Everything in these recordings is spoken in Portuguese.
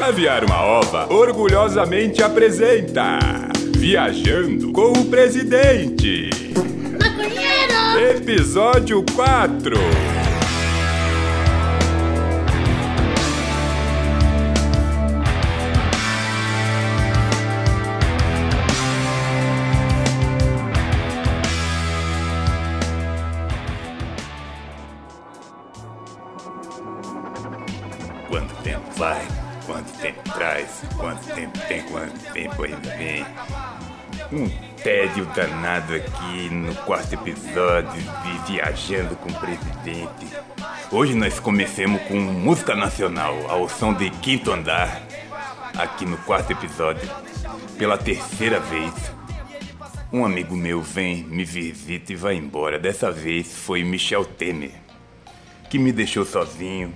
Caviar uma ova orgulhosamente apresenta Viajando com o Presidente. Maconheiro! Episódio 4. Quanto tempo vai? Quanto tempo traz? Quanto tempo tem? Quanto tempo aí vem? Um tédio danado aqui no quarto episódio de Viajando com o Presidente. Hoje nós comecemos com música nacional, ao som de Quinto Andar, aqui no quarto episódio, pela terceira vez. Um amigo meu vem, me visita e vai embora. Dessa vez foi Michel Temer, que me deixou sozinho.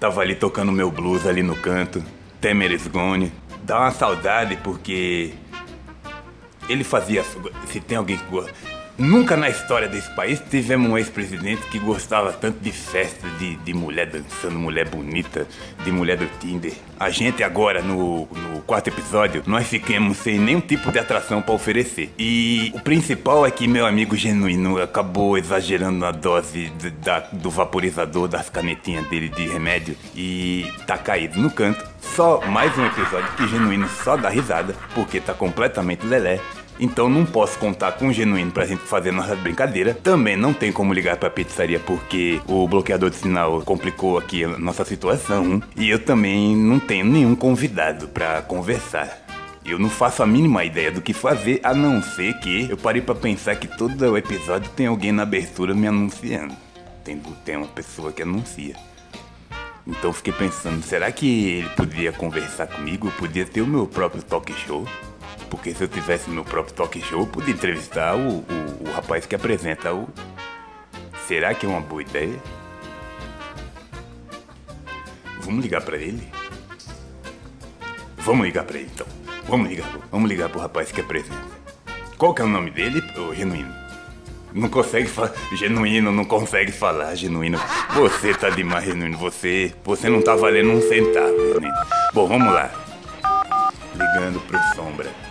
Tava ali tocando meu blues ali no canto. Temer is gone. Dá uma saudade porque ele fazia. Se tem alguém que gosta. Nunca na história desse país tivemos um ex-presidente que gostava tanto de festa, de, de mulher dançando, mulher bonita, de mulher do Tinder. A gente agora, no, no quarto episódio, nós ficamos sem nenhum tipo de atração para oferecer. E o principal é que meu amigo genuíno acabou exagerando na dose de- da- do vaporizador das canetinhas dele de remédio e tá caído no canto. Só mais um episódio que genuíno só dá risada, porque tá completamente lelé. Então não posso contar com o Genuíno pra gente fazer nossa brincadeira. Também não tem como ligar pra pizzaria porque o bloqueador de sinal complicou aqui a nossa situação. E eu também não tenho nenhum convidado pra conversar. Eu não faço a mínima ideia do que fazer, a não ser que eu parei pra pensar que todo episódio tem alguém na abertura me anunciando. Tem, tem uma pessoa que anuncia. Então fiquei pensando, será que ele podia conversar comigo? Eu podia ter o meu próprio talk show? Porque se eu tivesse meu próprio talk show, eu podia entrevistar o, o, o rapaz que apresenta o. Será que é uma boa ideia? Vamos ligar pra ele? Vamos ligar pra ele então. Vamos ligar, vamos ligar pro rapaz que apresenta. Qual que é o nome dele, ô Genuíno? Não consegue falar. Genuíno, não consegue falar, genuíno. Você tá demais, genuíno. Você. Você não tá valendo um centavo, genuíno. Bom, vamos lá. Ligando pro Sombra.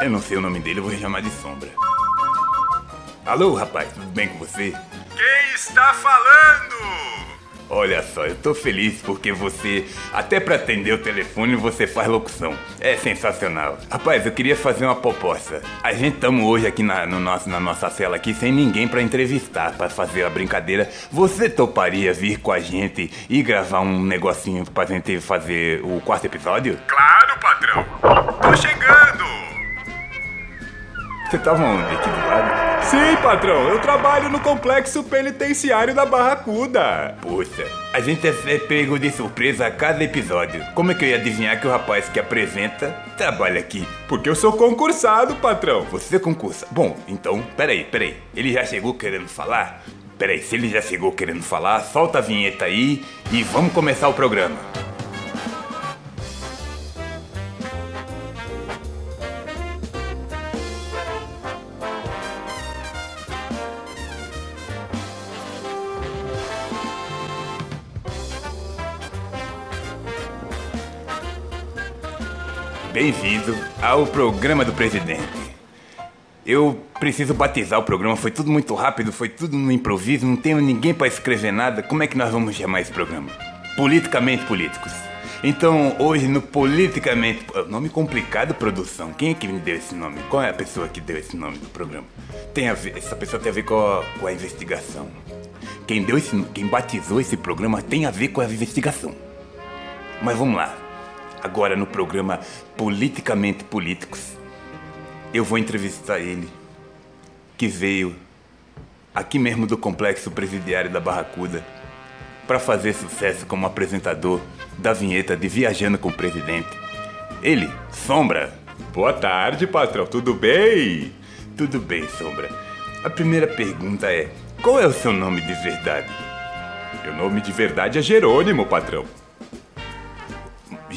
Eu não sei o nome dele, eu vou chamar de Sombra. Alô, rapaz, tudo bem com você? Quem está falando? Olha só, eu tô feliz porque você, até pra atender o telefone, você faz locução. É sensacional. Rapaz, eu queria fazer uma proposta. A gente estamos hoje aqui na, no nosso, na nossa cela aqui sem ninguém pra entrevistar, pra fazer a brincadeira. Você toparia vir com a gente e gravar um negocinho pra gente fazer o quarto episódio? Claro, patrão. Tô chegando. Você tava onde? Aqui do lado? Sim, patrão. Eu trabalho no complexo penitenciário da Barracuda. Poxa, a gente é é pego de surpresa a cada episódio. Como é que eu ia adivinhar que o rapaz que apresenta trabalha aqui? Porque eu sou concursado, patrão. Você concursa. Bom, então, peraí, peraí. Ele já chegou querendo falar? Peraí, se ele já chegou querendo falar, solta a vinheta aí e vamos começar o programa. Bem-vindo ao programa do presidente. Eu preciso batizar o programa, foi tudo muito rápido, foi tudo no improviso, não tenho ninguém pra escrever nada. Como é que nós vamos chamar esse programa? Politicamente Políticos. Então, hoje no Politicamente. Nome complicado, produção. Quem é que me deu esse nome? Qual é a pessoa que deu esse nome do programa? Tem a ver, essa pessoa tem a ver com a, com a investigação. Quem, deu esse, quem batizou esse programa tem a ver com a investigação. Mas vamos lá. Agora no programa Politicamente Políticos, eu vou entrevistar ele, que veio aqui mesmo do complexo presidiário da Barracuda, para fazer sucesso como apresentador da vinheta de Viajando com o Presidente. Ele, Sombra. Boa tarde, patrão. Tudo bem? Tudo bem, Sombra. A primeira pergunta é: qual é o seu nome de verdade? Meu nome de verdade é Jerônimo, patrão.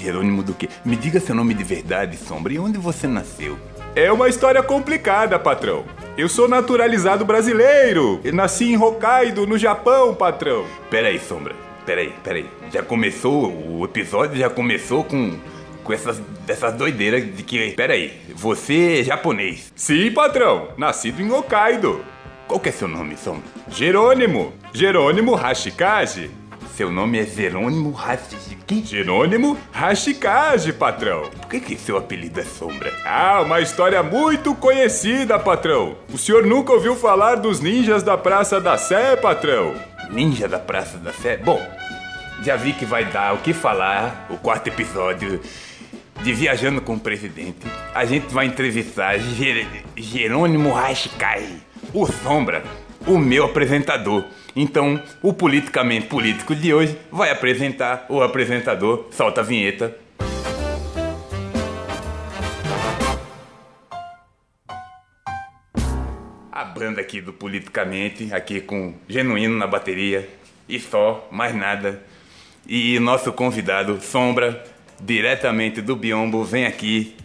Jerônimo do quê? Me diga seu nome de verdade, Sombra, e onde você nasceu? É uma história complicada, patrão. Eu sou naturalizado brasileiro. Eu nasci em Hokkaido, no Japão, patrão. Pera aí, Sombra. Peraí, peraí. Já começou, o episódio já começou com, com essas, essas doideiras de que. Peraí, você é japonês. Sim, patrão. Nascido em Hokkaido. Qual que é seu nome, Sombra? Jerônimo. Jerônimo Hashikaze. Seu nome é Jerônimo Hashikaze? Jerônimo Hashikaze, patrão. Por que, que seu apelido é Sombra? Ah, uma história muito conhecida, patrão. O senhor nunca ouviu falar dos ninjas da Praça da Sé, patrão? Ninja da Praça da Sé? Bom, já vi que vai dar o que falar o quarto episódio de Viajando com o Presidente. A gente vai entrevistar Jer Jerônimo Hashikaze, o Sombra, o meu apresentador. Então, o politicamente político de hoje vai apresentar o apresentador. Solta a vinheta. A banda aqui do Politicamente, aqui com Genuíno na bateria e só, mais nada. E nosso convidado, Sombra, diretamente do Biombo, vem aqui.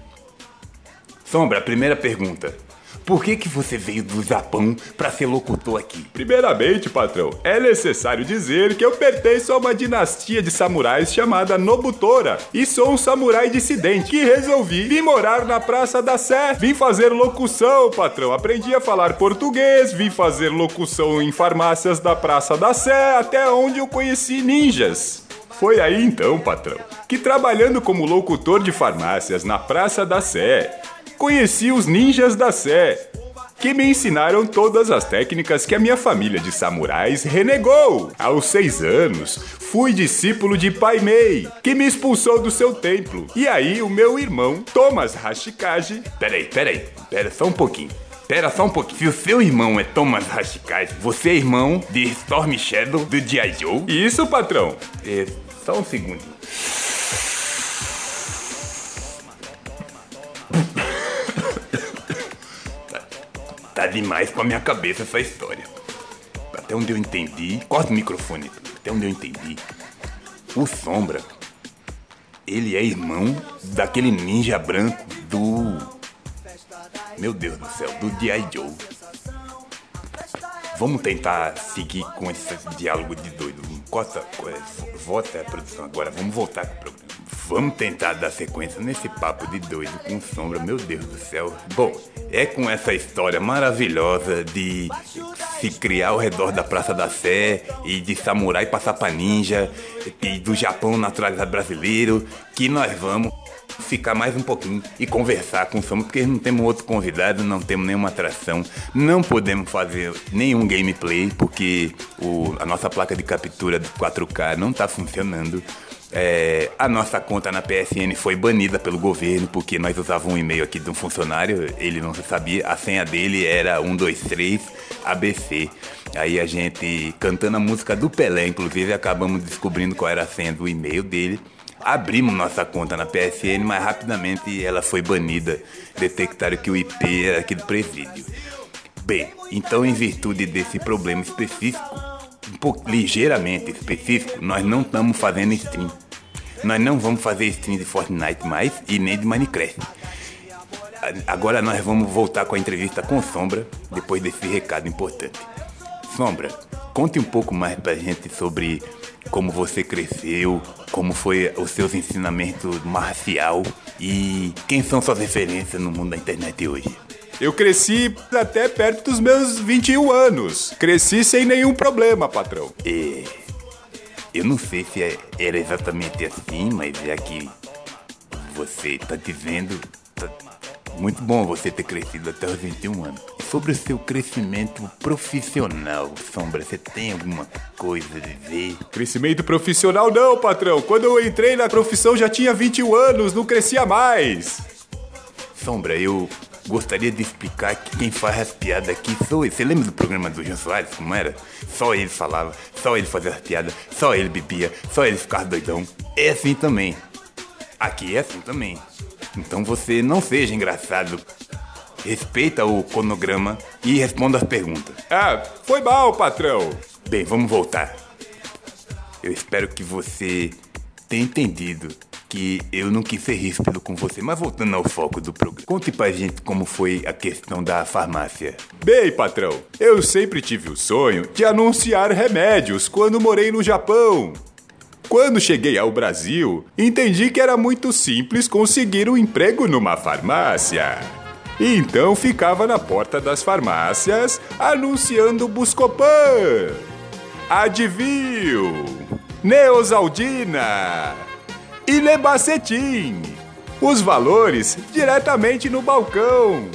Sombra, primeira pergunta. Por que, que você veio do Japão para ser locutor aqui? Primeiramente, patrão, é necessário dizer que eu pertenço a uma dinastia de samurais chamada Nobutora e sou um samurai dissidente que resolvi vir morar na Praça da Sé. Vim fazer locução, patrão. Aprendi a falar português, vim fazer locução em farmácias da Praça da Sé, até onde eu conheci ninjas. Foi aí então, patrão, que trabalhando como locutor de farmácias na Praça da Sé, conheci os ninjas da Sé, que me ensinaram todas as técnicas que a minha família de samurais renegou. Aos seis anos, fui discípulo de Pai Mei, que me expulsou do seu templo. E aí, o meu irmão, Thomas Hashikaze. Peraí, peraí, pera só um pouquinho. Pera só um pouquinho. Se o seu irmão é Thomas Hashikaze, você é irmão de Storm Shadow do G.I. Joe? Isso, patrão. É, só um segundo. Demais pra minha cabeça essa história. Até onde eu entendi. Corta o microfone. Até onde eu entendi. O Sombra. Ele é irmão daquele ninja branco do. Meu Deus do céu, do G.I. Joe. Vamos tentar seguir com esse diálogo de doido. Corta, volta a produção agora, vamos voltar com o programa. Vamos tentar dar sequência nesse papo de doido com sombra, meu Deus do céu. Bom, é com essa história maravilhosa de se criar ao redor da Praça da Sé e de samurai passar pra ninja e do Japão naturalizado brasileiro que nós vamos ficar mais um pouquinho e conversar com o Sombra, porque não temos outro convidado, não temos nenhuma atração, não podemos fazer nenhum gameplay, porque o, a nossa placa de captura do 4K não está funcionando. É, a nossa conta na PSN foi banida pelo governo porque nós usávamos um e-mail aqui de um funcionário, ele não sabia, a senha dele era 123 ABC. Aí a gente cantando a música do Pelé, inclusive acabamos descobrindo qual era a senha do e-mail dele. Abrimos nossa conta na PSN, mas rapidamente ela foi banida. Detectaram que o IP era aqui do presídio. Bem, então em virtude desse problema específico, pouco ligeiramente específico, nós não estamos fazendo stream. Nós não vamos fazer stream de Fortnite mais e nem de Minecraft. Agora nós vamos voltar com a entrevista com Sombra, depois desse recado importante. Sombra, conte um pouco mais pra gente sobre como você cresceu, como foi os seus ensinamentos marcial e quem são suas referências no mundo da internet hoje. Eu cresci até perto dos meus 21 anos. Cresci sem nenhum problema, patrão. É, eu não sei se é, era exatamente assim, mas já que você tá dizendo, tá muito bom você ter crescido até os 21 anos. Sobre o seu crescimento profissional, Sombra, você tem alguma coisa a dizer? Crescimento profissional não, patrão. Quando eu entrei na profissão já tinha 21 anos, não crescia mais. Sombra, eu gostaria de explicar que quem faz as piadas aqui sou eu. Você lembra do programa do Jean Soares, como era? Só ele falava, só ele fazia as piadas, só ele bebia, só ele ficava doidão. É assim também. Aqui é assim também. Então você não seja engraçado. Respeita o cronograma e responda as perguntas. Ah, foi mal, patrão. Bem, vamos voltar. Eu espero que você tenha entendido que eu não quis ser ríspido com você, mas voltando ao foco do programa. Conte pra gente como foi a questão da farmácia. Bem, patrão, eu sempre tive o sonho de anunciar remédios quando morei no Japão. Quando cheguei ao Brasil, entendi que era muito simples conseguir um emprego numa farmácia. Então ficava na porta das farmácias anunciando Buscopan, Advil, Neosaldina e Lebacetim. Os valores diretamente no balcão.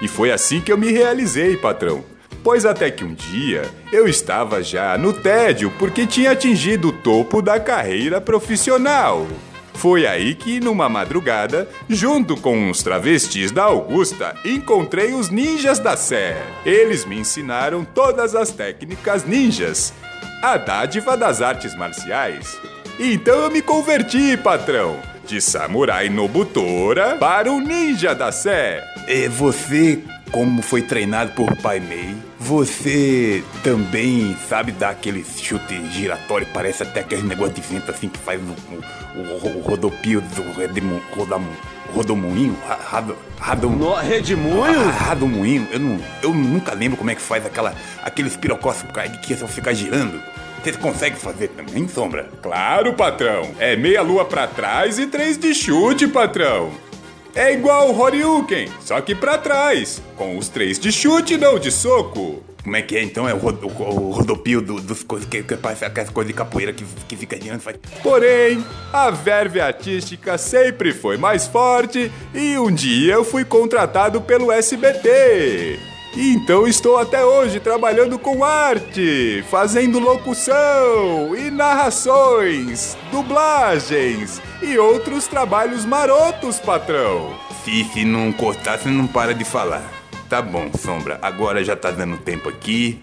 E foi assim que eu me realizei, patrão. Pois até que um dia eu estava já no tédio porque tinha atingido o topo da carreira profissional. Foi aí que, numa madrugada, junto com uns travestis da Augusta, encontrei os ninjas da Sé. Eles me ensinaram todas as técnicas ninjas, a dádiva das artes marciais. Então eu me converti, patrão, de samurai Nobutora para o ninja da Sé. É, você, como foi treinado por Pai Mei, você também sabe dar aquele chute giratório, parece até aquele negócio de vento assim que faz o, o, o, o rodopio do redemo, rodam, rodomoinho? Rado, radom, No Redemoinho? radomoinho? Eu, não, eu nunca lembro como é que faz aquela, aqueles pirocósticos que só ficar girando. Você consegue fazer também, Sombra? Claro, patrão. É meia lua pra trás e três de chute, patrão. É igual o Horyuken, só que pra trás, com os três de chute não de soco. Como é que é então? É o, rodo, o rodopio do, dos coisas que, que parece aquelas coisas de capoeira que, que fica girando. Faz... Porém, a verve artística sempre foi mais forte e um dia eu fui contratado pelo SBT. Então estou até hoje trabalhando com arte, fazendo locução e narrações, dublagens e outros trabalhos marotos, patrão. Se, se não cortar, você não para de falar. Tá bom, Sombra. Agora já tá dando tempo aqui.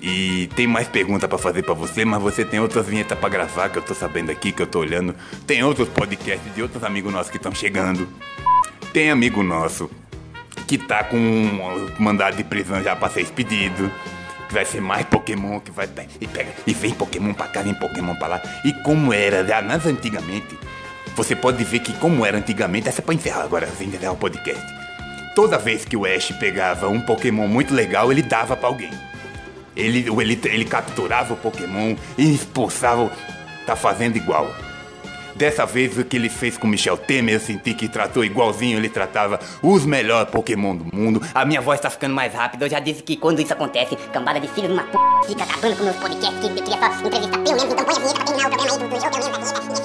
E tem mais pergunta pra fazer pra você, mas você tem outras vinhetas pra gravar que eu tô sabendo aqui, que eu tô olhando. Tem outros podcasts de outros amigos nossos que estão chegando. Tem amigo nosso que tá com um mandado de prisão já pra ser expedido. Que vai ser mais Pokémon, que vai. E, pega, e vem Pokémon pra cá, vem Pokémon pra lá. E como era já nas antigamente, você pode ver que como era antigamente, essa é pra encerrar agora, sem encerrar o podcast. Toda vez que o Ash pegava um Pokémon muito legal, ele dava pra alguém. Ele, ele, ele capturava o Pokémon e expulsava. Tá fazendo igual. Dessa vez, o que ele fez com Michel Temer, eu senti que tratou igualzinho ele tratava os melhores Pokémon do mundo. A minha voz tá ficando mais rápida. Eu já disse que quando isso acontece, cambada de filho de uma p... fica acabando com meus podcasts. Que queria só entrevistar pelo menos. Então põe a vinheta pra terminar o programa aí do, jogo. Pelo menos